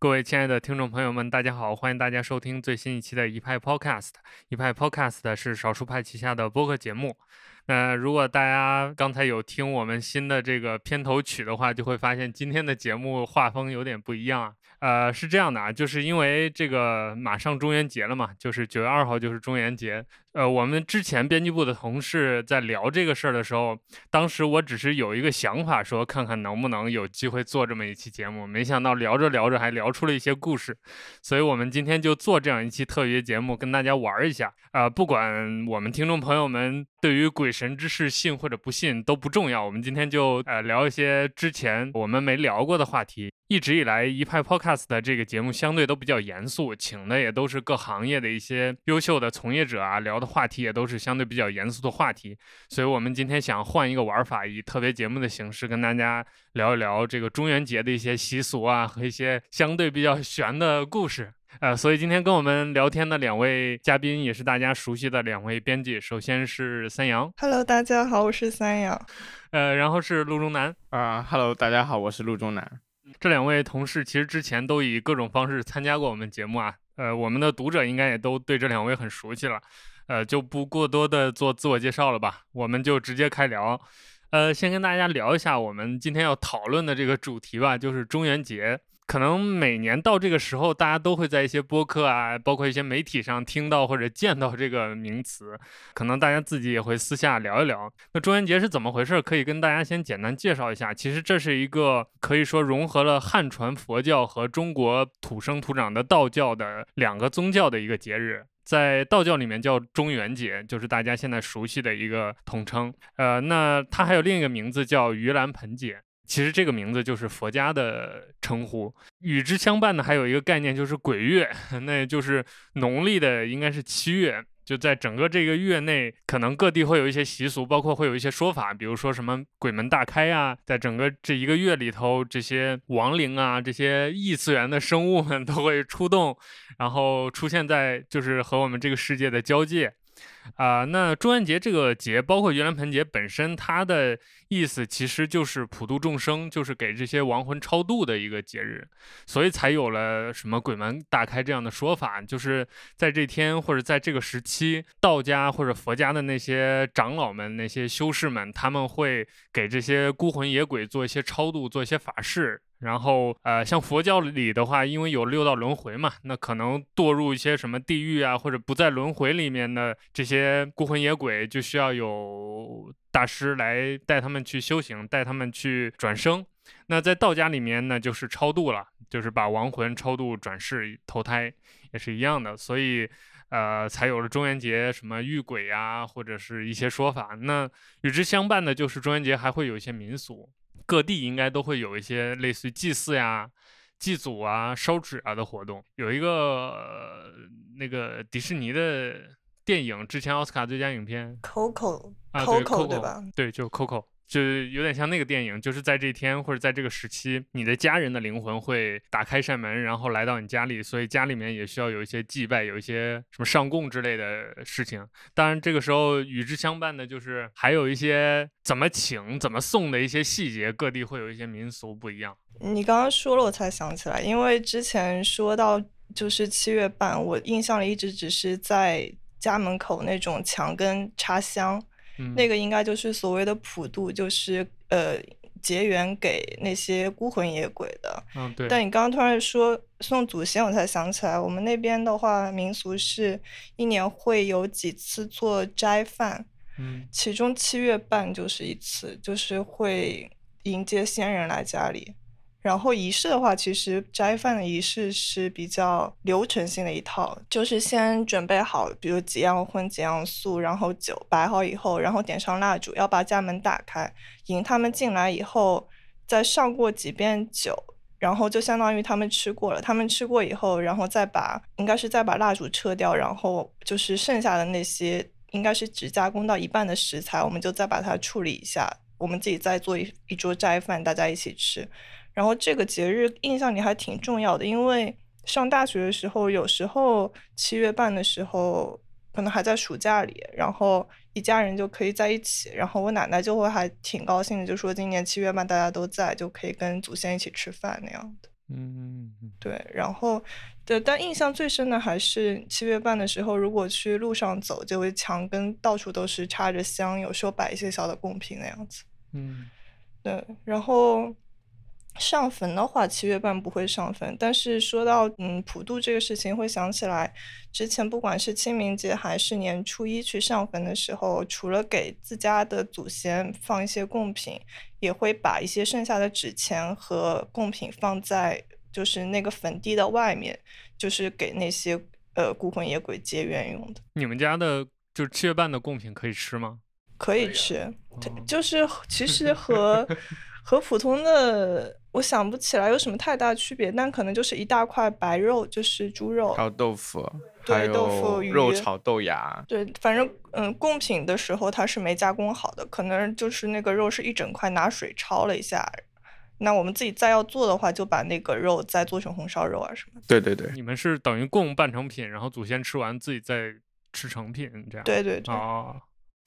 各位亲爱的听众朋友们，大家好！欢迎大家收听最新一期的一派 Podcast。一派 Podcast 是少数派旗下的播客节目。那如果大家刚才有听我们新的这个片头曲的话，就会发现今天的节目画风有点不一样啊。呃，是这样的啊，就是因为这个马上中元节了嘛，就是九月二号就是中元节。呃，我们之前编辑部的同事在聊这个事儿的时候，当时我只是有一个想法，说看看能不能有机会做这么一期节目，没想到聊着聊着还聊出了一些故事，所以我们今天就做这样一期特别节目，跟大家玩一下。啊，不管我们听众朋友们对于鬼神之事信或者不信都不重要，我们今天就呃聊一些之前我们没聊过的话题。一直以来，一派 Podcast 的这个节目相对都比较严肃，请的也都是各行业的一些优秀的从业者啊，聊的话题也都是相对比较严肃的话题。所以，我们今天想换一个玩法，以特别节目的形式跟大家聊一聊这个中元节的一些习俗啊和一些相对比较玄的故事。呃，所以今天跟我们聊天的两位嘉宾也是大家熟悉的两位编辑，首先是三阳，Hello，大家好，我是三阳。呃，然后是陆中南，啊，Hello，大家好，我是陆中南。这两位同事其实之前都以各种方式参加过我们节目啊，呃，我们的读者应该也都对这两位很熟悉了，呃，就不过多的做自我介绍了吧，我们就直接开聊，呃，先跟大家聊一下我们今天要讨论的这个主题吧，就是中元节。可能每年到这个时候，大家都会在一些播客啊，包括一些媒体上听到或者见到这个名词。可能大家自己也会私下聊一聊。那中元节是怎么回事？可以跟大家先简单介绍一下。其实这是一个可以说融合了汉传佛教和中国土生土长的道教的两个宗教的一个节日。在道教里面叫中元节，就是大家现在熟悉的一个统称。呃，那它还有另一个名字叫盂兰盆节。其实这个名字就是佛家的称呼，与之相伴的还有一个概念就是鬼月，那就是农历的应该是七月，就在整个这个月内，可能各地会有一些习俗，包括会有一些说法，比如说什么鬼门大开啊，在整个这一个月里头，这些亡灵啊，这些异次元的生物们都会出动，然后出现在就是和我们这个世界的交界。啊，那中元节这个节，包括盂兰盆节本身，它的意思其实就是普度众生，就是给这些亡魂超度的一个节日，所以才有了什么鬼门大开这样的说法，就是在这天或者在这个时期，道家或者佛家的那些长老们、那些修士们，他们会给这些孤魂野鬼做一些超度，做一些法事。然后，呃，像佛教里的话，因为有六道轮回嘛，那可能堕入一些什么地狱啊，或者不在轮回里面的这些孤魂野鬼，就需要有大师来带他们去修行，带他们去转生。那在道家里面呢，就是超度了，就是把亡魂超度转世投胎，也是一样的。所以，呃，才有了中元节什么遇鬼呀，或者是一些说法。那与之相伴的就是中元节还会有一些民俗。各地应该都会有一些类似于祭祀呀、祭祖啊、烧纸啊的活动。有一个那个迪士尼的电影，之前奥斯卡最佳影片，Coco 啊，对，Coco 对吧？对，就 Coco。就有点像那个电影，就是在这天或者在这个时期，你的家人的灵魂会打开扇门，然后来到你家里，所以家里面也需要有一些祭拜，有一些什么上供之类的事情。当然，这个时候与之相伴的就是还有一些怎么请、怎么送的一些细节，各地会有一些民俗不一样。你刚刚说了，我才想起来，因为之前说到就是七月半，我印象里一直只是在家门口那种墙根插香。那个应该就是所谓的普渡，就是呃结缘给那些孤魂野鬼的。嗯，对。但你刚刚突然说送祖先，我才想起来，我们那边的话，民俗是一年会有几次做斋饭，嗯，其中七月半就是一次，就是会迎接先人来家里。然后仪式的话，其实斋饭的仪式是比较流程性的一套，就是先准备好，比如几样荤几样素，然后酒摆好以后，然后点上蜡烛，要把家门打开，迎他们进来以后，再上过几遍酒，然后就相当于他们吃过了。他们吃过以后，然后再把应该是再把蜡烛撤掉，然后就是剩下的那些应该是只加工到一半的食材，我们就再把它处理一下，我们自己再做一一桌斋饭，大家一起吃。然后这个节日印象里还挺重要的，因为上大学的时候，有时候七月半的时候，可能还在暑假里，然后一家人就可以在一起，然后我奶奶就会还挺高兴的，就说今年七月半大家都在，就可以跟祖先一起吃饭那样的。嗯，对，然后对，但印象最深的还是七月半的时候，如果去路上走，就会墙根到处都是插着香，有时候摆一些小的贡品那样子。嗯，对，然后上坟的话，七月半不会上坟，但是说到嗯普渡这个事情，会想起来之前不管是清明节还是年初一去上坟的时候，除了给自家的祖先放一些贡品，也会把一些剩下的纸钱和贡品放在就是那个坟地的外面，就是给那些呃孤魂野鬼结缘用的。你们家的就是七月半的贡品可以吃吗？可以吃，就是其实 和和普通的我想不起来有什么太大区别，但可能就是一大块白肉，就是猪肉还。有豆腐，对还豆腐鱼肉炒豆芽。对，反正嗯，贡品的时候它是没加工好的，可能就是那个肉是一整块拿水焯了一下。那我们自己再要做的话，就把那个肉再做成红烧肉啊什么的。对对对，你们是等于供半成品，然后祖先吃完自己再吃成品这样？对对对，哦，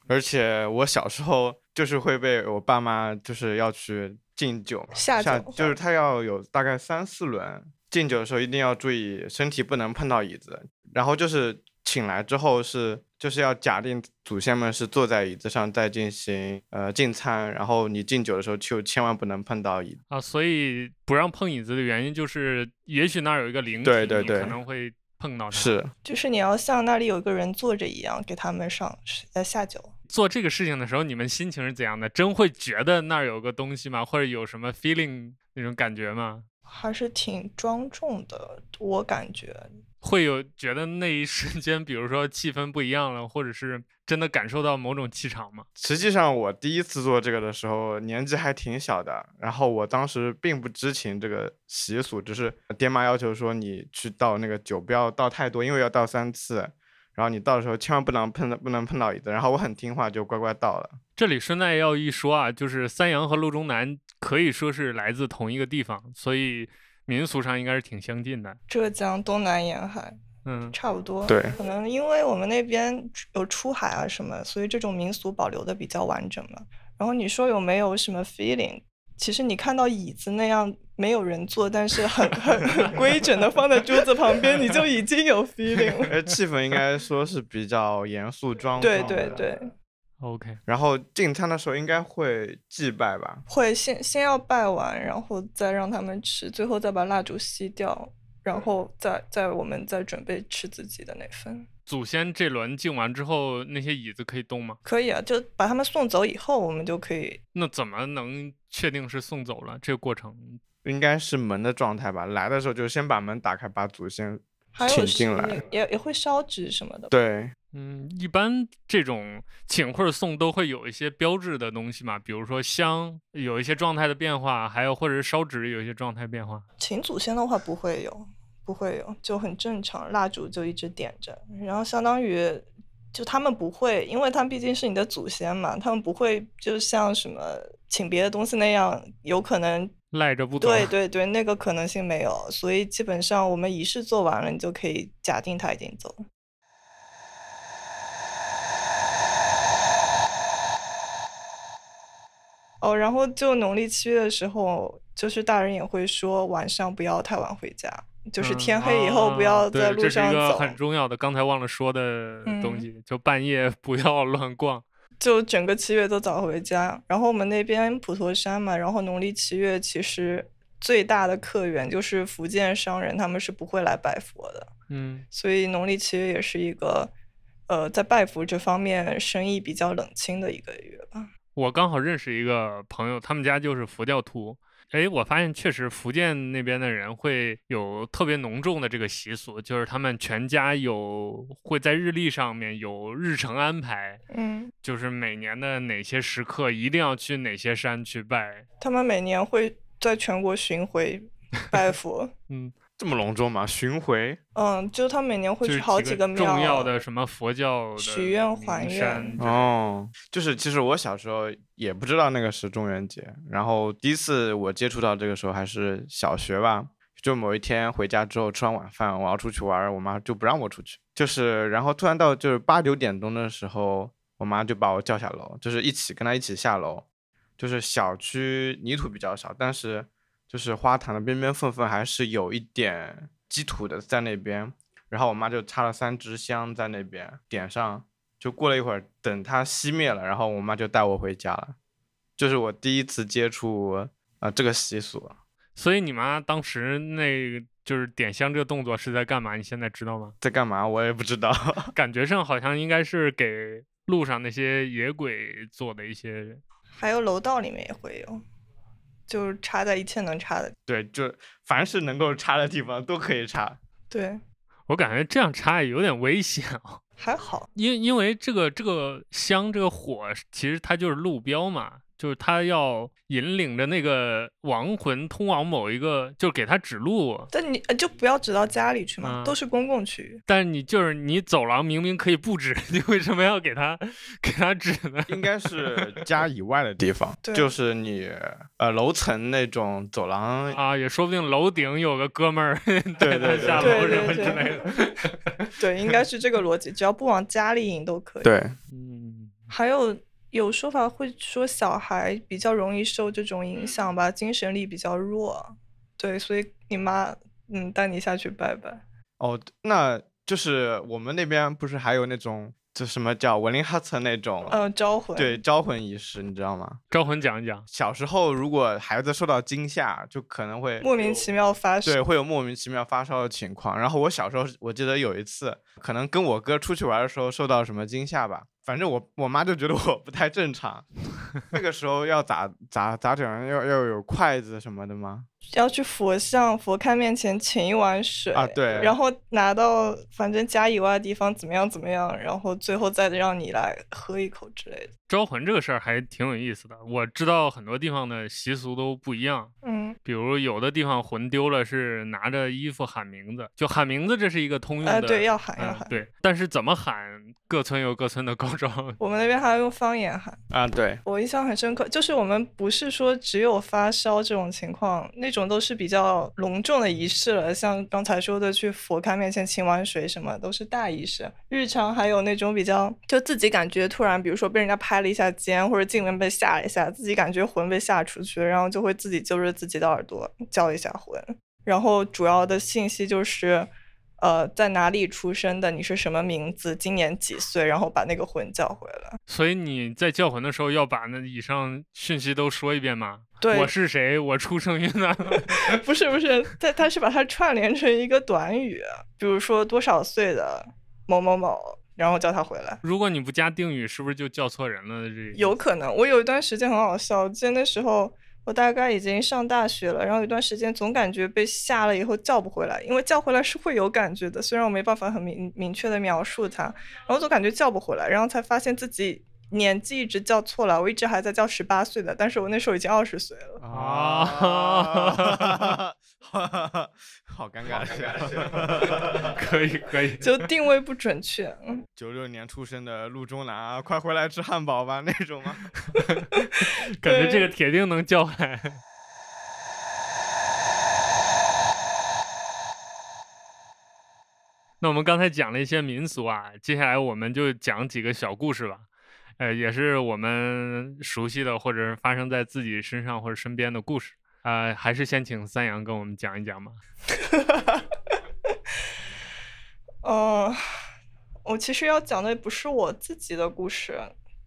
而且我小时候就是会被我爸妈就是要去敬酒嘛，下酒就是他要有大概三四轮敬酒的时候，一定要注意身体不能碰到椅子，然后就是请来之后是就是要假定祖先们是坐在椅子上在进行呃进餐，然后你敬酒的时候就千万不能碰到椅子。啊，所以不让碰椅子的原因就是，也许那儿有一个灵体，对对对可能会碰到它。是，就是你要像那里有一个人坐着一样，给他们上呃下酒。做这个事情的时候，你们心情是怎样的？真会觉得那儿有个东西吗？或者有什么 feeling 那种感觉吗？还是挺庄重的，我感觉。会有觉得那一瞬间，比如说气氛不一样了，或者是真的感受到某种气场吗？实际上，我第一次做这个的时候，年纪还挺小的。然后我当时并不知情这个习俗，只是爹妈要求说你去倒那个酒不要倒太多，因为要倒三次。然后你到的时候千万不能碰到，不能碰到椅子。然后我很听话，就乖乖到了。这里顺带要一说啊，就是三阳和陆中南可以说是来自同一个地方，所以民俗上应该是挺相近的。浙江东南沿海嗯，差不多。对可能因为我们那边有出海啊什么，所以这种民俗保留的比较完整了。然后你说有没有什么 feeling？其实你看到椅子那样没有人坐，但是很很很规整的放在桌子旁边，你就已经有 feeling 了。而气氛应该说是比较严肃庄重对。对对，OK，然后进餐的时候应该会祭拜吧？会先先要拜完，然后再让他们吃，最后再把蜡烛熄掉，然后再再我们再准备吃自己的那份。祖先这轮敬完之后，那些椅子可以动吗？可以啊，就把他们送走以后，我们就可以。那怎么能确定是送走了？这个过程应该是门的状态吧？来的时候就先把门打开，把祖先还有是请进来。也也也会烧纸什么的。对，嗯，一般这种请或者送都会有一些标志的东西嘛，比如说香有一些状态的变化，还有或者是烧纸有一些状态变化。请祖先的话不会有，不会有，就很正常，蜡烛就一直点着，然后相当于就他们不会，因为他们毕竟是你的祖先嘛，他们不会就像什么请别的东西那样，有可能赖着不走。对对对，那个可能性没有，所以基本上我们仪式做完了，你就可以假定他已经走了。哦，然后就农历七月的时候，就是大人也会说晚上不要太晚回家，就是嗯天黑以后不要在路上这是一个走，很重要的，刚才忘了说的东嗯西，就半夜不要 乱逛。就整个七月都早回家。然后我们那边普陀山嘛，然后农历七月其实最大的客源就是福建商人，他们是不会来拜佛的。嗯，所以农历七月也是一个，呃，在拜佛这方面生意比较冷清的一个月吧。我刚好认识一个朋友，他们家就是佛教徒。哎，我发现确实福建那边的人会有特别浓重的这个习俗，就是他们全家有会在日历上面有日程安排，嗯，就是每年的哪些时刻一定要去哪些山去拜。他们每年会在全国巡回拜佛。嗯，这么隆重吗？巡回？嗯，就他每年会去好几几个庙重要的什么佛教许愿名还愿哦，就是其实我小时候也不知道那个是中元节，然后第一次我接触到这个时候还是小学吧，就某一天回家之后吃完晚饭，我要出去玩，我妈就不让我出去，就是然后突然到就是八九点钟的时候，我妈就把我叫下楼，就是一起跟她一起下楼，就是小区泥土比较少，但是就是花坛的边边缝缝还是有一点积土的在那边，然后我妈就插了三支香在那边点上，就过了一会儿，等它熄灭了，然后我妈就带我回家了，就是我第一次接触啊、呃、这个习俗。所以你妈当时那个就是点香这个动作是在干嘛？你现在知道吗？在干嘛？我也不知道。感觉上好像应该是给路上那些野鬼做的一些，还有楼道里面也会有，就是插在一切能插的。对，就凡是能够插的地方都可以插。对，我感觉这样插也有点危险哦。还好，因因为这个这个香这个火其实它就是路标嘛。就是他要引领着那个亡魂通往某一个，就是给他指路。但你就不要指到家里去嘛，嗯都是公共区域。但是你就是你走廊明明可以不指，你为什么要给他给他指呢？应该是家以外的地方，对就是你呃楼层那种走廊啊，也说不定楼顶有个哥们儿带他对对下对楼什么之类的。对，应该是这个逻辑，只要不往家里引都可以。对，嗯，还有有说法会说小孩比较容易受这种影响吧，精神力比较弱。对，所以你妈嗯带你下去拜拜。哦，那就是我们那边不是还有那种就什么叫文林哈特那种，嗯，招魂。对招魂仪式，你知道吗？招魂讲一讲。小时候如果孩子受到惊吓，就可能会莫名其妙发对，会有莫名其妙发烧的情况。然后我小时候，我记得有一次，可能跟我哥出去玩的时候受到什么惊吓吧，反正我我妈就觉得我不太正常。那个时候要咋咋咋整？要要有筷子什么的吗？要去佛像、佛龛面前请一碗水啊对然后拿到反正家以外的地方怎么样怎么样，然后最后再让你来喝一口之类的。招魂这个事儿还挺有意思的，我知道很多地方的习俗都不一样。嗯，比如有的地方魂丢了是拿着衣服喊名字，就喊名字，这是一个通用的。哎，对，要喊要喊。嗯对，但是怎么喊，各村有各村的高招。我们那边还要用方言喊。啊，对，我印象很深刻，就是我们不是说只有发烧这种情况，那种都是比较隆重的仪式了，像刚才说的去佛龛面前请碗水什么，都是大仪式。日常还有那种比较，就自己感觉突然，比如说被人家拍了一下肩，或者进门被吓了一下，自己感觉魂被吓出去，然后就会自己揪着自己的耳朵叫一下魂。然后主要的信息就是，呃，在哪里出生的，你是什么名字，今年几岁，然后把那个魂叫回来。所以你在叫魂的时候要把那以上讯息都说一遍吗？对，我是谁？我出生于哪？不是不是，他他是把它串联成一个短语，比如说多少岁的某某某，然后叫他回来。如果你不加定语，是不是就叫错人了？这有可能，我有一段时间很好笑，我记得那时候我大概已经上大学了，然后有段时间总感觉被吓了以后叫不回来，因为叫回来是会有感觉的，虽然我没办法很明明确的描述它，然后总感觉叫不回来，然后才发现自己年纪一直叫错了，我一直还在叫十八岁的，但是我那时候已经二十岁了。啊，好尴尬，可以可以。就定位不准确，嗯，九六年出生的陆中南啊，快回来吃汉堡吧那种吗？感觉这个铁定能叫来。那我们刚才讲了一些民俗啊，接下来我们就讲几个小故事吧。呃，也是我们熟悉的，或者是发生在自己身上或者身边的故事。呃，还是先请三阳跟我们讲一讲吧。呃，我其实要讲的不是我自己的故事，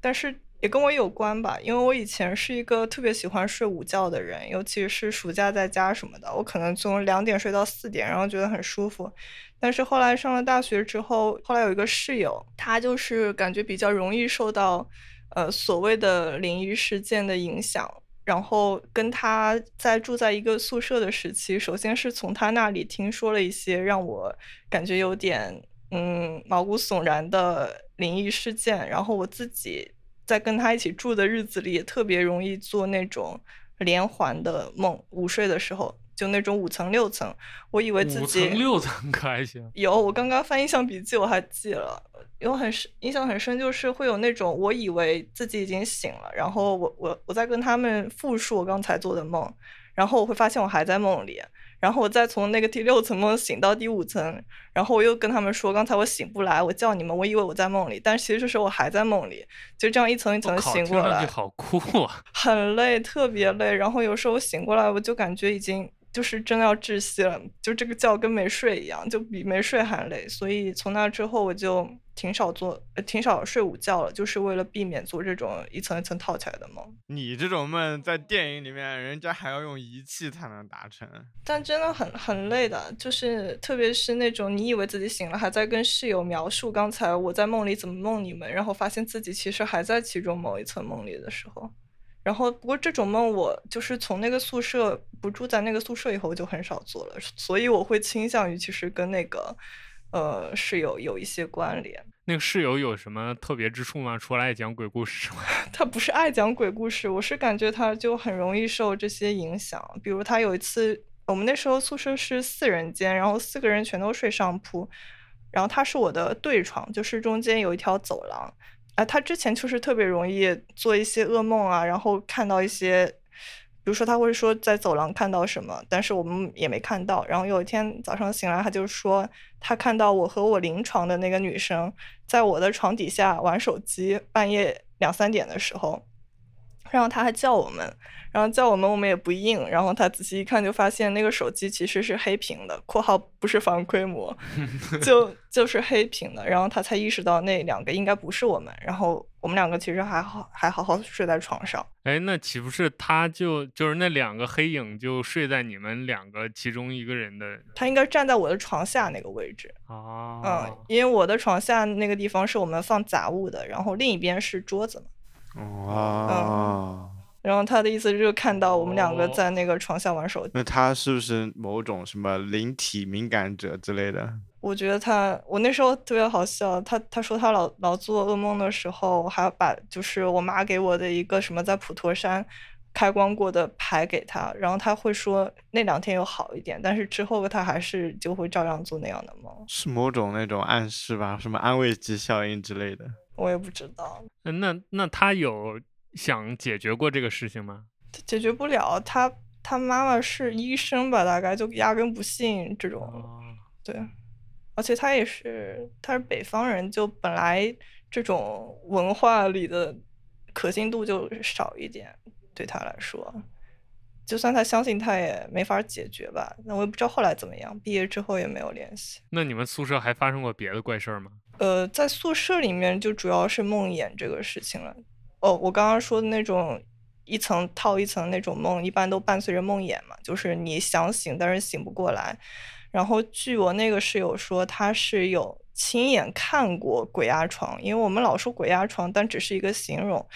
但是也跟我有关吧，因为我以前是一个特别喜欢睡午觉的人，尤其是暑假在家什么的，我可能从两点睡到四点，然后觉得很舒服。但是后来上了大学之后，后来有一个室友，他就是感觉比较容易受到呃所谓的灵异事件的影响。然后跟他在住在一个宿舍的时期，首先是从他那里听说了一些让我感觉有点嗯毛骨悚然的灵异事件，然后我自己在跟他一起住的日子里，也特别容易做那种连环的梦，午睡的时候就那种五层六层，我以为自五己层六层可还行。有，我刚刚翻印象笔记，我还记了，有很深印象很深，就是会有那种我以为自己已经醒了，然后我我我在跟他们复述我刚才做的梦，然后我会发现我还在梦里，然后我再从那个第六层梦醒到第五层，然后我又跟他们说，刚才我醒不来，我叫你们，我以为我在梦里，但其实这时候我还在梦里，就这样一层一层醒过来，好酷啊，很累，特别累。然后有时候醒过来，我就感觉已经。就是真的要窒息了，就这个觉跟没睡一样，就比没睡还累。所以从那之后，我就挺少做，挺少睡午觉了，就是为了避免做这种一层一层套起来的梦。你这种梦在电影里面，人家还要用仪器才能达成，但真的很很累的。就是特别是那种你以为自己醒了，还在跟室友描述刚才我在梦里怎么梦你们，然后发现自己其实还在其中某一层梦里的时候。然后，不过这种梦我就是从那个宿舍不住在那个宿舍以后就很少做了，所以我会倾向于其实跟那个呃室友有一些关联。那个室友有什么特别之处吗？除了爱讲鬼故事吗？他不是爱讲鬼故事，我是感觉他就很容易受这些影响。比如他有一次，我们那时候宿舍是四人间，然后四个人全都睡上铺，然后他是我的对床，就是中间有一条走廊。啊，他之前就是特别容易做一些噩梦啊，然后看到一些，比如说他会说在走廊看到什么，但是我们也没看到。然后有一天早上醒来，他就说他看到我和我临床的那个女生在我的床底下玩手机，半夜两三点的时候，然后他还叫我们。然后叫我们，我们也不应。然后他仔细一看，就发现那个手机其实是黑屏的（括号不是防窥膜 ），就就是黑屏的。然后他才意识到那两个应该不是我们。然后我们两个其实还好，还好好睡在床上。哎，那岂不是他就就是那两个黑影就睡在你们两个其中一个人的？他应该站在我的床下那个位置。哦。嗯，因为我的床下那个地方是我们放杂物的，然后另一边是桌子嘛。哦。然后他的意思就是看到我们两个在那个床下玩手机。那他是不是某种什么灵体敏感者之类的？我觉得他，我那时候特别好笑。他他说他老老做噩梦的时候，还要把就是我妈给我的一个什么在普陀山开光过的牌给他，然后他会说那两天有好一点，但是之后他还是就会照样做那样的梦。是某种那种暗示吧？什么安慰剂效应之类的？我也不知道。那那他有。想解决过这个事情吗？他解决不了，他他妈妈是医生吧，大概就压根不信这种。对，而且他也是，他是北方人，就本来这种文化里的可信度就少一点，对他来说，就算他相信，他也没法解决吧。那我也不知道后来怎么样，毕业之后也没有联系。那你们宿舍还发生过别的怪事儿吗？呃，在宿舍里面就主要是梦魇这个事情了。哦，我刚刚说的那种一层套一层那种梦，一般都伴随着梦魇嘛，就是你想醒，但是醒不过来。然后据我那个室友说，他是有亲眼看过鬼压床，因为我们老说鬼压床，但只是一个形容。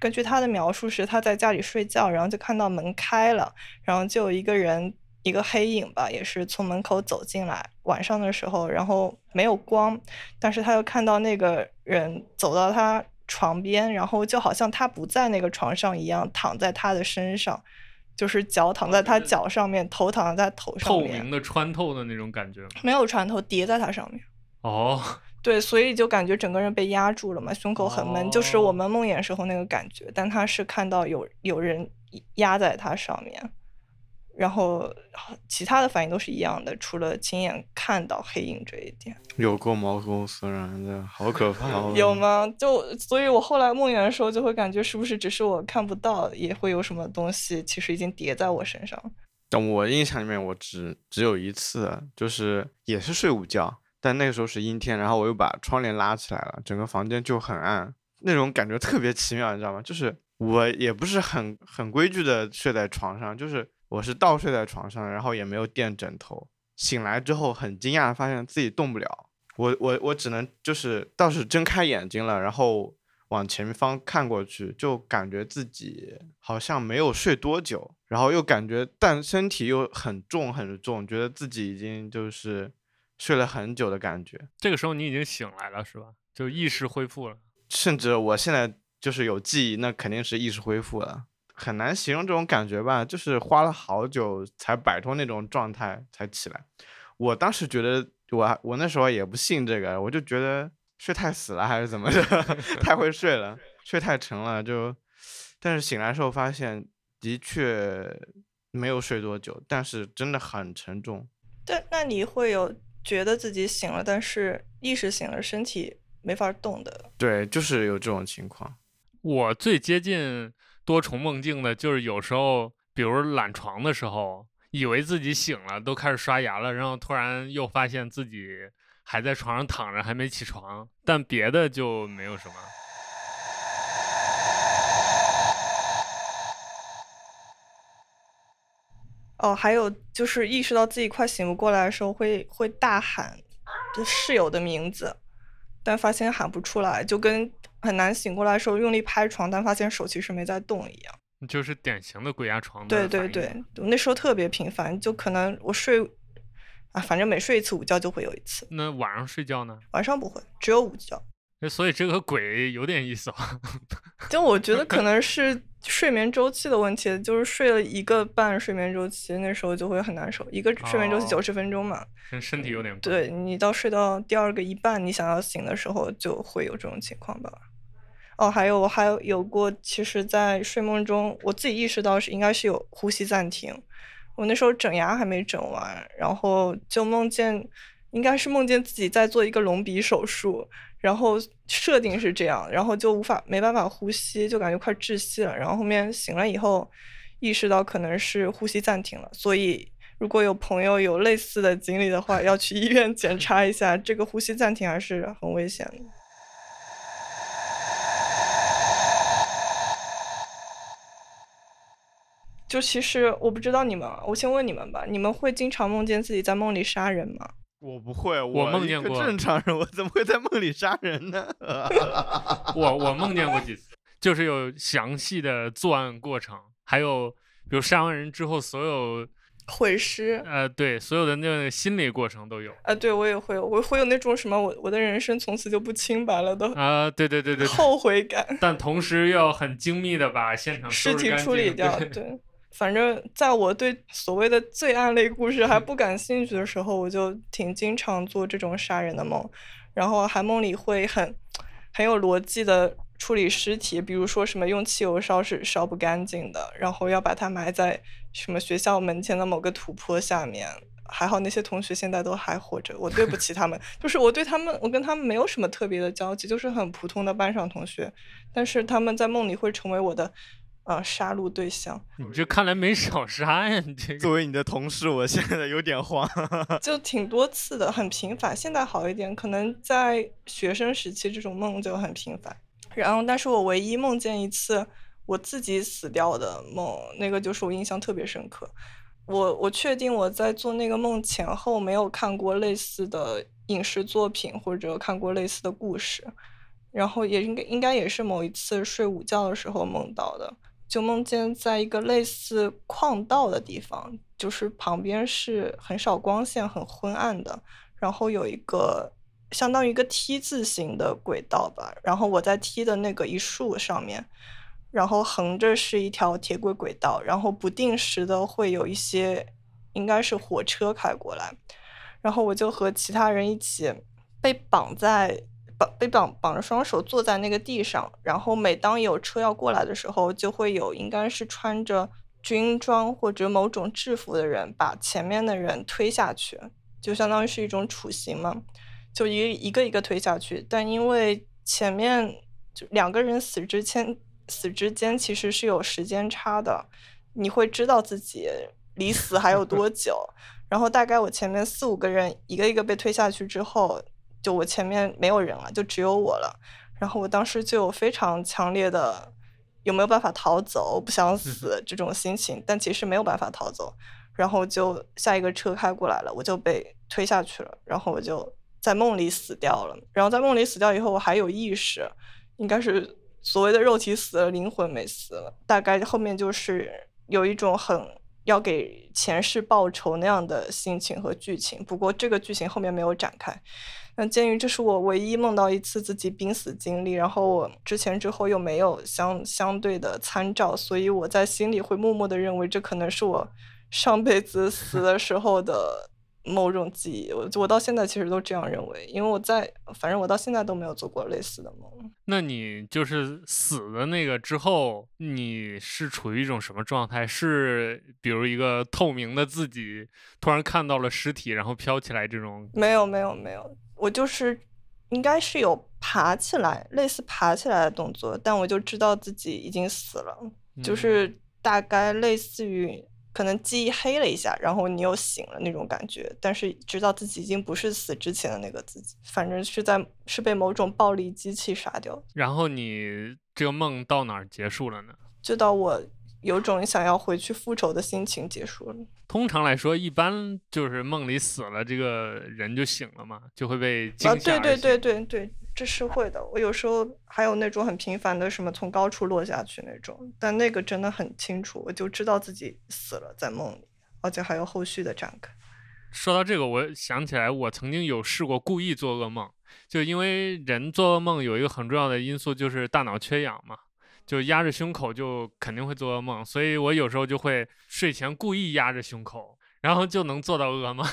根据他的描述是，他在家里睡觉，然后就看到门开了，然后就有一个人，一个黑影吧，也是从门口走进来。晚上的时候，然后没有光，但是他又看到那个人走到他。床边，然后就好像他不在那个床上一样，躺在他的身上，就是脚躺在他脚上面，头躺在他头上面，透明的穿透的那种感觉，没有穿透，叠在他上面。哦，对，所以就感觉整个人被压住了嘛，胸口很闷，就是我们梦魇时候那个感觉。但他是看到有有人压在他上面。然后其他的反应都是一样的，除了亲眼看到黑影这一点。有过毛骨悚然的，好可怕！有吗？就所以，我后来梦魇的时候，就会感觉是不是只是我看不到，也会有什么东西其实已经叠在我身上。但我印象里面，我只只有一次，就是也是睡午觉，但那个时候是阴天，然后我又把窗帘拉起来了，整个房间就很暗，那种感觉特别奇妙，你知道吗？就是我也不是很很规矩的睡在床上，就是。我是倒睡在床上，然后也没有垫枕头。醒来之后很惊讶，发现自己动不了。我我我只能就是倒是睁开眼睛了，然后往前方看过去，就感觉自己好像没有睡多久，然后又感觉但身体又很重很重，觉得自己已经就是睡了很久的感觉。这个时候你已经醒来了是吧？就意识恢复了。甚至我现在就是有记忆，那肯定是意识恢复了。很难形容这种感觉吧，就是花了好久才摆脱那种状态才起来。我当时觉得，我我那时候也不信这个，我就觉得睡太死了还是怎么着，太会睡了，睡太沉了就。但是醒来时候发现，的确没有睡多久，但是真的很沉重。对，那你会有觉得自己醒了，但是意识醒了，身体没法动的？对，就是有这种情况。我最接近多重梦境的就是有时候，比如懒床的时候，以为自己醒了，都开始刷牙了，然后突然又发现自己还在床上躺着，还没起床。但别的就没有什么。哦，还有就是意识到自己快醒不过来的时候，会会大喊室友的名字，但发现喊不出来，就跟很难醒过来的时候用力拍床，但发现手其实没在动一样。就是典型的鬼压床的。对对对，我那时候特别频繁，就可能我睡啊，反正每睡一次午觉就会有一次。那晚上睡觉呢？晚上不会，只有午觉。所以这个鬼有点意思啊。就我觉得可能是 睡眠周期的问题，就是睡了一个半睡眠周期，那时候就会很难受。一个睡眠周期九十分钟嘛，跟身体有点对你到睡到第二个一半，你想要醒的时候，就会有这种情况吧。哦，还有我还有过，其实，在睡梦中，我自己意识到是应该是有呼吸暂停。我那时候整牙还没整完，然后就梦见，应该是梦见自己在做一个隆鼻手术。然后设定是这样，然后就无法没办法呼吸，就感觉快窒息了。然后后面醒了以后，意识到可能是呼吸暂停了。所以如果有朋友有类似的经历的话，要去医院 检查一下，这个呼吸暂停还是很危险的。就其实我不知道你们，我先问你们吧，你们会经常梦见自己在梦里杀人吗？我不会，我梦见过正常人，我怎么会在梦里杀人呢？我我梦见过几次，就是有详细的作案过程，还有比如杀完人之后所有毁尸，呃，对，所有的那个心理过程都有。啊，对我也会，我会有那种什么，我我的人生从此就不清白了的啊，对对对对，后悔感。但同时要很精密的把现场尸体处理掉，对。反正在我对所谓的罪案类故事还不感兴趣的时候，我就挺经常做这种杀人的梦，然后还梦里会很很有逻辑的处理尸体，比如说什么用汽油烧是烧不干净的，然后要把它埋在什么学校门前的某个土坡下面。还好那些同学现在都还活着，我对不起他们，就是我对他们，我跟他们没有什么特别的交集，就是很普通的班上同学，但是他们在梦里会成为我的。啊，杀戮对象，你这看来没少杀呀！你这作为你的同事，我现在有点慌。就挺多次的，很频繁。现在好一点，可能在学生时期这种梦就很频繁。然后，但是我唯一梦见一次我自己死掉的梦，那个就是我印象特别深刻。我我确定我在做那个梦前后没有看过类似的影视作品或者看过类似的故事，然后也应该应该也是某一次睡午觉的时候梦到的。就梦见在一个类似矿道的地方，就是旁边是很少光线、很昏暗的，然后有一个相当于一个 T 字形的轨道吧，然后我在 T 的那个一竖上面，然后横着是一条铁轨轨道，然后不定时的会有一些应该是火车开过来，然后我就和其他人一起被绑在。绑被绑绑着双手坐在那个地上，然后每当有车要过来的时候，就会有应该是穿着军装或者某种制服的人把前面的人推下去，就相当于是一种处刑嘛，就一一个一个推下去。但因为前面就两个人死之前死之间其实是有时间差的，你会知道自己离死还有多久。然后大概我前面四五个人一个一个被推下去之后。就我前面没有人了，就只有我了。然后我当时就有非常强烈的有没有办法逃走，不想死这种心情，但其实没有办法逃走。然后就下一个车开过来了，我就被推下去了。然后我就在梦里死掉了。然后在梦里死掉以后，我还有意识，应该是所谓的肉体死了，灵魂没死了。大概后面就是有一种很要给前世报仇那样的心情和剧情。不过这个剧情后面没有展开。那鉴于这是我唯一梦到一次自己濒死经历，然后我之前之后又没有相相对的参照，所以我在心里会默默的认为这可能是我上辈子死的时候的某种记忆。我我到现在其实都这样认为，因为我在反正我到现在都没有做过类似的梦。那你就是死的那个之后，你是处于一种什么状态？是比如一个透明的自己突然看到了尸体，然后飘起来这种？没有没有没有，我就是应该是有爬起来，类似爬起来的动作，但我就知道自己已经死了，就是大概类似于。可能记忆黑了一下，然后你又醒了那种感觉，但是知道自己已经不是死之前的那个自己，反正是在是被某种暴力机器杀掉。然后你这个梦到哪儿结束了呢？就到我有种想要回去复仇的心情结束了。通常来说，一般就是梦里死了，这个人就醒了嘛，就会被惊吓。对对对对对。这是会的，我有时候还有那种很频繁的什么从高处落下去那种，但那个真的很清楚，我就知道自己死了在梦里，而且还有后续的展开。说到这个，我想起来，我曾经有试过故意做噩梦，就因为人做噩梦有一个很重要的因素就是大脑缺氧嘛，就压着胸口就肯定会做噩梦，所以我有时候就会睡前故意压着胸口。然后就能做到噩梦，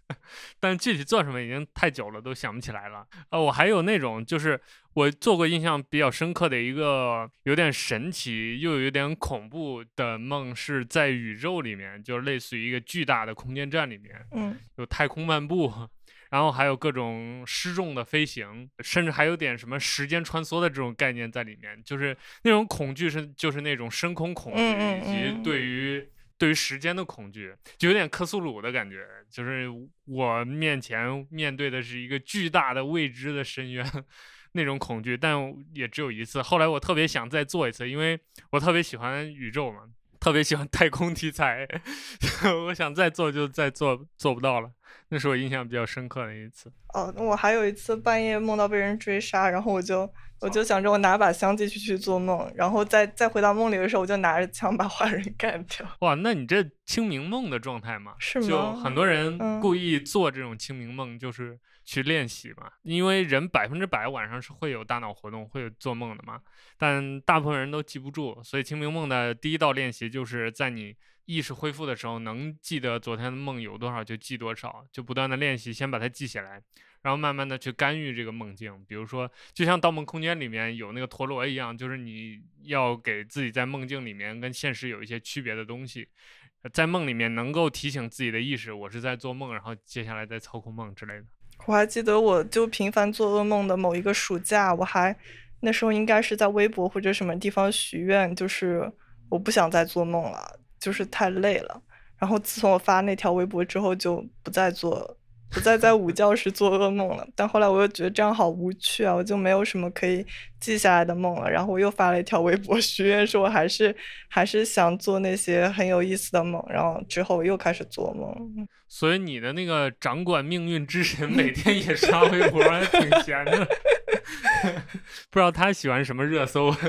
但具体做什么已经太久了，都想不起来了。呃，我还有那种，就是我做过印象比较深刻的一个有点神奇又有点恐怖的梦，是在宇宙里面，就是类似于一个巨大的空间站里面，嗯，有太空漫步，然后还有各种失重的飞行，甚至还有点什么时间穿梭的这种概念在里面，就是那种恐惧是就是那种深空恐惧以及对于。对于时间的恐惧，就有点克苏鲁的感觉，就是我面前面对的是一个巨大的未知的深渊，那种恐惧，但也只有一次。后来我特别想再做一次，因为我特别喜欢宇宙嘛，特别喜欢太空题材，我想再做就再做，做不到了。那是我印象比较深刻的一次。哦，我还有一次半夜梦到被人追杀，然后我就。我就想着我拿把枪继续去做梦，然后再再回到梦里的时候，我就拿着枪把坏人干掉。哇，那你这清明梦的状态嘛？是吗？就很多人故意做这种清明梦，就是去练习嘛。因为人百分之百晚上是会有大脑活动，会有做梦的嘛。但大部分人都记不住，所以清明梦的第一道练习就是在你意识恢复的时候，能记得昨天的梦有多少就记多少，就不断的练习，先把它记下来。然后慢慢的去干预这个梦境，比如说，就像《盗梦空间》里面有那个陀螺一样，就是你要给自己在梦境里面跟现实有一些区别的东西，在梦里面能够提醒自己的意识，我是在做梦，然后接下来再操控梦之类的。我还记得，我就频繁做噩梦的某一个暑假，我还那时候应该是在微博或者什么地方许愿，就是我不想再做梦了，就是太累了。然后自从我发那条微博之后，就不再做。不再在午觉时做噩梦了，但后来我又觉得这样好无趣啊，我就没有什么可以记下来的梦了。然后我又发了一条微博许愿，说我还是还是想做那些很有意思的梦。然后之后我又开始做梦。所以你的那个掌管命运之神每天也刷微博，还挺闲的。不知道他喜欢什么热搜。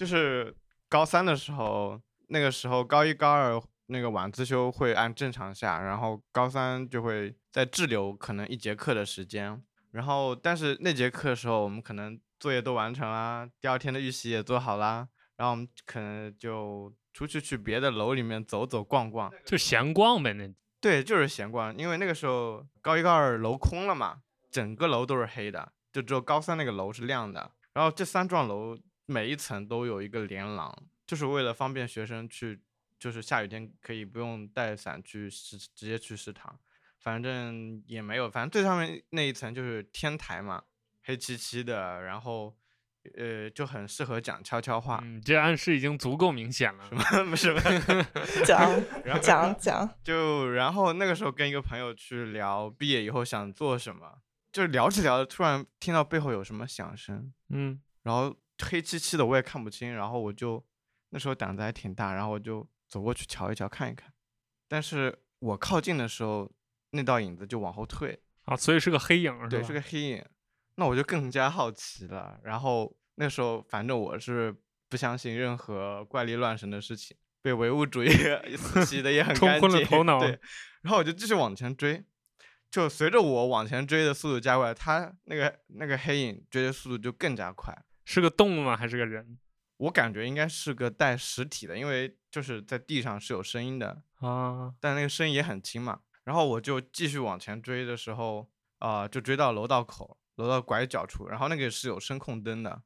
就是高三的时候，那个时候高一高二那个晚自修会按正常下，然后高三就会在滞留可能一节课的时间，然后但是那节课的时候我们可能作业都完成啦，第二天的预习也做好啦，然后我们可能就出去去别的楼里面走走逛逛，就闲逛呗那。对，就是闲逛，因为那个时候高一高二楼空了嘛，整个楼都是黑的，就只有高三那个楼是亮的，然后这三幢楼。每一层都有一个连廊，就是为了方便学生去，就是下雨天可以不用带伞去食，直接去食堂。反正也没有，反正最上面那一层就是天台嘛，黑漆漆的，然后呃就很适合讲悄悄话。这暗示已经足够明显了，什么 什么？讲讲讲。就然后那个时候跟一个朋友去聊毕业以后想做什么，就聊着聊着突然听到背后有什么响声，嗯，然后。黑漆漆的，我也看不清。然后我就那时候胆子还挺大，然后我就走过去瞧一瞧，看一看。但是我靠近的时候，那道影子就往后退啊，所以是个黑影，对，是个黑影。那我就更加好奇了。然后那时候反正我是不相信任何怪力乱神的事情，被唯物主义 洗的也很 干净，对。然后我就继续往前追，就随着我往前追的速度加快，他那个那个黑影追的速度就更加快。是个动物吗？还是个人？我感觉应该是个带实体的，因为就是在地上是有声音的啊，但那个声音也很轻嘛。然后我就继续往前追的时候，啊，就追到楼道口，楼道拐角处，然后那个是有声控灯的，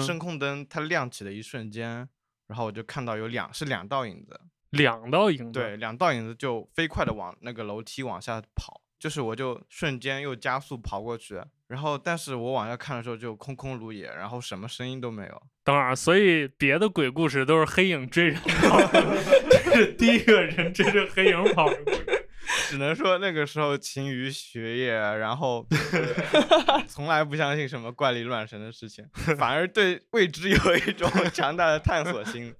声控灯它亮起的一瞬间，然后我就看到有两是两道影子，两道影子，对，两道影子就飞快的往那个楼梯往下跑，就是我就瞬间又加速跑过去。然后，但是我往下看的时候就空空如也，然后什么声音都没有。等会儿，所以别的鬼故事都是黑影追人跑，这是第一个人追着黑影跑的故事。只能说那个时候勤于学业，然后 从来不相信什么怪力乱神的事情，反而对未知有一种强大的探索心。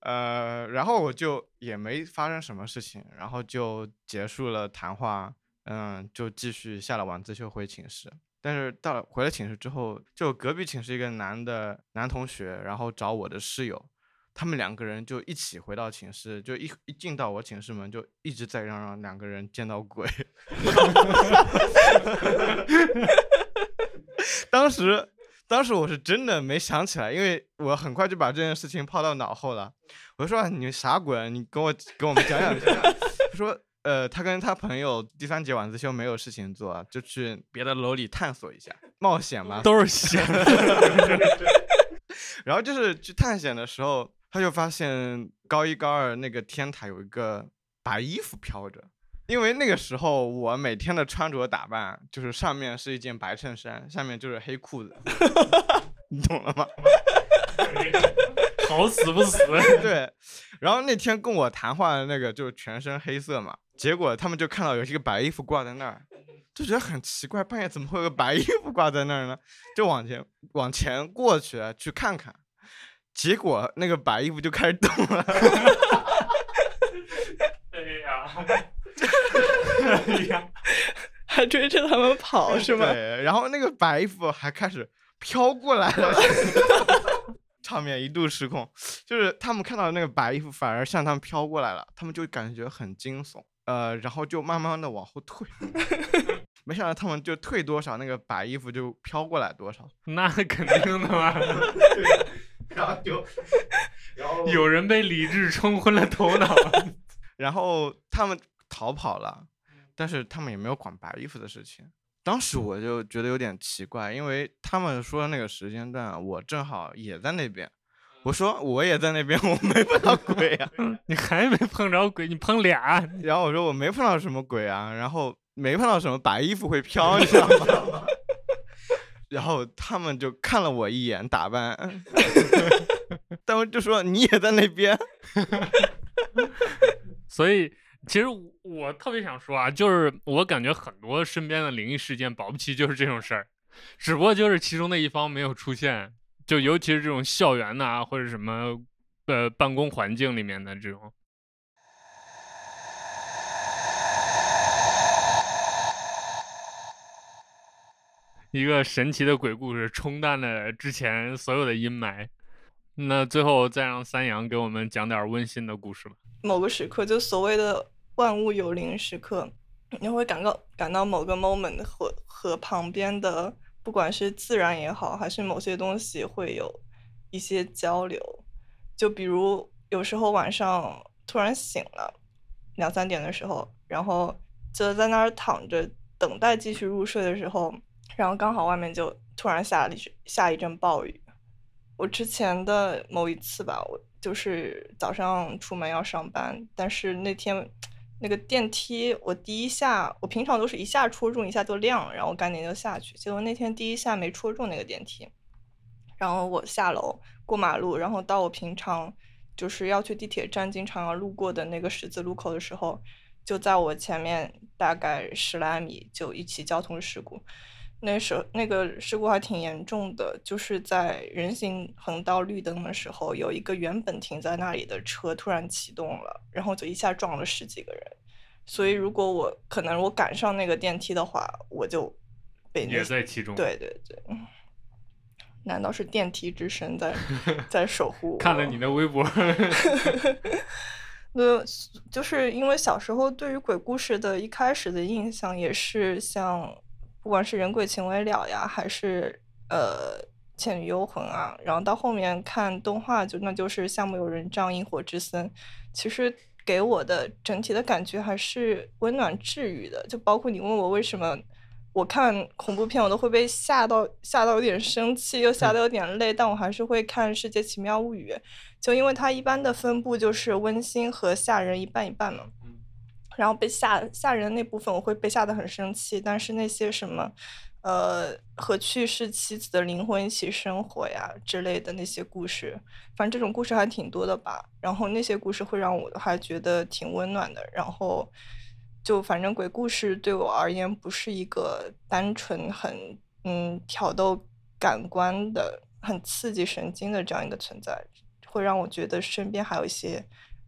呃，然后我就也没发生什么事情，然后就结束了谈话。嗯，就继续下了晚自修回寝室。但是到了回了寝室之后，就隔壁寝室一个男的男同学，然后找我的室友，他们两个人就一起回到寝室，就一一进到我寝室门，就一直在嚷嚷两个人见到鬼。当时，当时我是真的没想起来，因为我很快就把这件事情抛到脑后了。我说你啥鬼？你跟我跟我们讲讲。他说。呃，他跟他朋友第三节晚自修没有事情做，就去别的楼里探索一下，冒险嘛，都是险。然后就是去探险的时候，他就发现高一高二那个天台有一个白衣服飘着，因为那个时候我每天的穿着打扮就是上面是一件白衬衫，下面就是黑裤子，你懂了吗？好死不死。对，然后那天跟我谈话的那个就全身黑色嘛。结果他们就看到有一个白衣服挂在那儿，就觉得很奇怪，半夜怎么会有个白衣服挂在那儿呢？就往前往前过去去看看，结果那个白衣服就开始动了。哎呀，哎呀，还追着他们跑是吗？对，然后那个白衣服还开始飘过来了，场面一度失控。就是他们看到那个白衣服反而向他们飘过来了，他们就感觉很惊悚。呃，然后就慢慢的往后退，没想到他们就退多少，那个白衣服就飘过来多少。那肯定的嘛。然后就，然后有人被理智冲昏了头脑。然后他们逃跑了，但是他们也没有管白衣服的事情。当时我就觉得有点奇怪，因为他们说的那个时间段，我正好也在那边。我说我也在那边，我没碰到鬼啊！你还没碰着鬼，你碰俩。然后我说我没碰到什么鬼啊，然后没碰到什么白衣服会飘，你知道吗？然后他们就看了我一眼打扮，但我就说你也在那边。所以其实我特别想说啊，就是我感觉很多身边的灵异事件，保不齐就是这种事儿，只不过就是其中的一方没有出现。就尤其是这种校园呐，或者什么，呃，办公环境里面的这种，一个神奇的鬼故事冲淡了之前所有的阴霾。那最后再让三阳给我们讲点温馨的故事吧。某个时刻，就所谓的万物有灵时刻，你会感到感到某个 moment 和和旁边的。不管是自然也好，还是某些东西会有一些交流，就比如有时候晚上突然醒了，两三点的时候，然后就在那儿躺着等待继续入睡的时候，然后刚好外面就突然下了一下一阵暴雨。我之前的某一次吧，我就是早上出门要上班，但是那天。那个电梯，我第一下，我平常都是一下戳中一下就亮，然后赶紧就下去。结果那天第一下没戳中那个电梯，然后我下楼过马路，然后到我平常就是要去地铁站经常要路过的那个十字路口的时候，就在我前面大概十来米就一起交通事故。那时候那个事故还挺严重的，就是在人行横道绿灯的时候，有一个原本停在那里的车突然启动了，然后就一下撞了十几个人。所以如果我可能我赶上那个电梯的话，我就被也在其中。对对对，难道是电梯之神在 在守护？看了你的微博，那就是因为小时候对于鬼故事的一开始的印象也是像。不管是人鬼情未了呀，还是呃《倩女幽魂》啊，然后到后面看动画就那就是《夏目友人帐》《萤火之森》，其实给我的整体的感觉还是温暖治愈的。就包括你问我为什么我看恐怖片我都会被吓到，吓到有点生气，又吓得有点累，但我还是会看《世界奇妙物语》，就因为它一般的分布就是温馨和吓人一半一半嘛。然后被吓吓人那部分我会被吓得很生气，但是那些什么，呃，和去世妻子的灵魂一起生活呀之类的那些故事，反正这种故事还挺多的吧。然后那些故事会让我还觉得挺温暖的。然后就反正鬼故事对我而言不是一个单纯很嗯挑逗感官的、很刺激神经的这样一个存在，会让我觉得身边还有一些。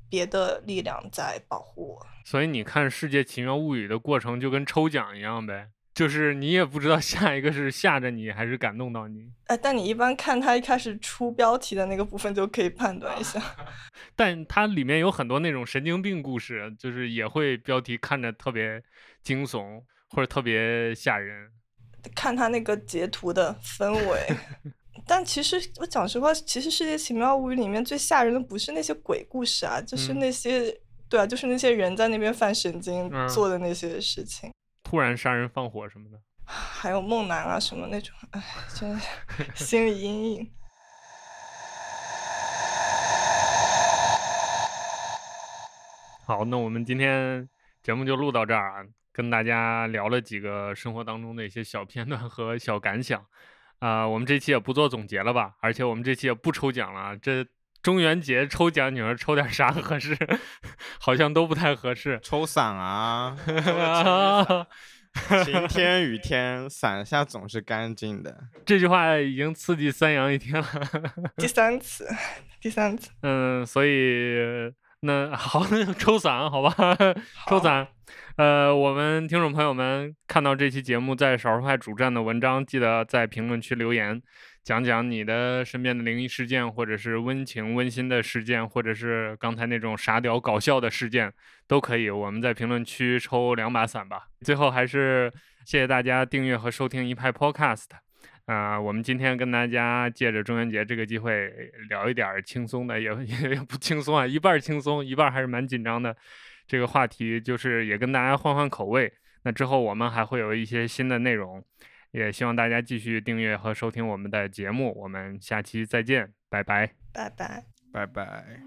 别的力量在保护我，所以你看《世界奇妙物语》的过程就跟抽奖一样呗，就是你也不知道 下一个是吓着你还是感动到你。哎，但你一般看它一开始出标题的那个部分就可以判断一下。但它里面有很多那种神经病故事，就是也会标题看着特别惊悚或者特别吓人。看他那个截图的氛围。但其实我讲实话，其实《世界奇妙物语》里面最吓人的不是那些鬼故事啊，就是那些，对啊，就是那些人在那边犯神经做的那些事情，突然杀人放火什么的，还有梦男啊什么那种，哎，真的心理阴影。好，那我们今天节目就录到这儿啊，跟大家聊了几个生活当中的一些小片段和小感想。啊，我们这期也不做总结了吧？而且我们这期也不抽奖了。这中元节抽奖，你说抽点啥合适？好像都不太合适。抽伞啊！晴天雨天，伞下总是干净的。这句话已经刺激三阳一天了。第三次，第三次。嗯，所以那好，那就抽伞，好吧？抽伞。呃，我们听众朋友们看到这期节目在少数派主站的文章，记得在评论区留言，讲讲你的身边的灵异事件，或者是温情温馨的事件，或者是刚才那种傻屌搞笑的事件，都可以。我们在评论区抽两把伞吧。最后还是谢谢大家订阅和收听一派 Podcast。啊，我们今天跟大家借着中元节这个机会聊一点轻松的，也也不轻松啊，一半轻松，一半还是蛮紧张的。这个话题就是也跟大家换换口味。那之后我们还会有一些新的内容，也希望大家继续订阅和收听我们的节目。我们下期再见，拜拜，拜拜，拜拜。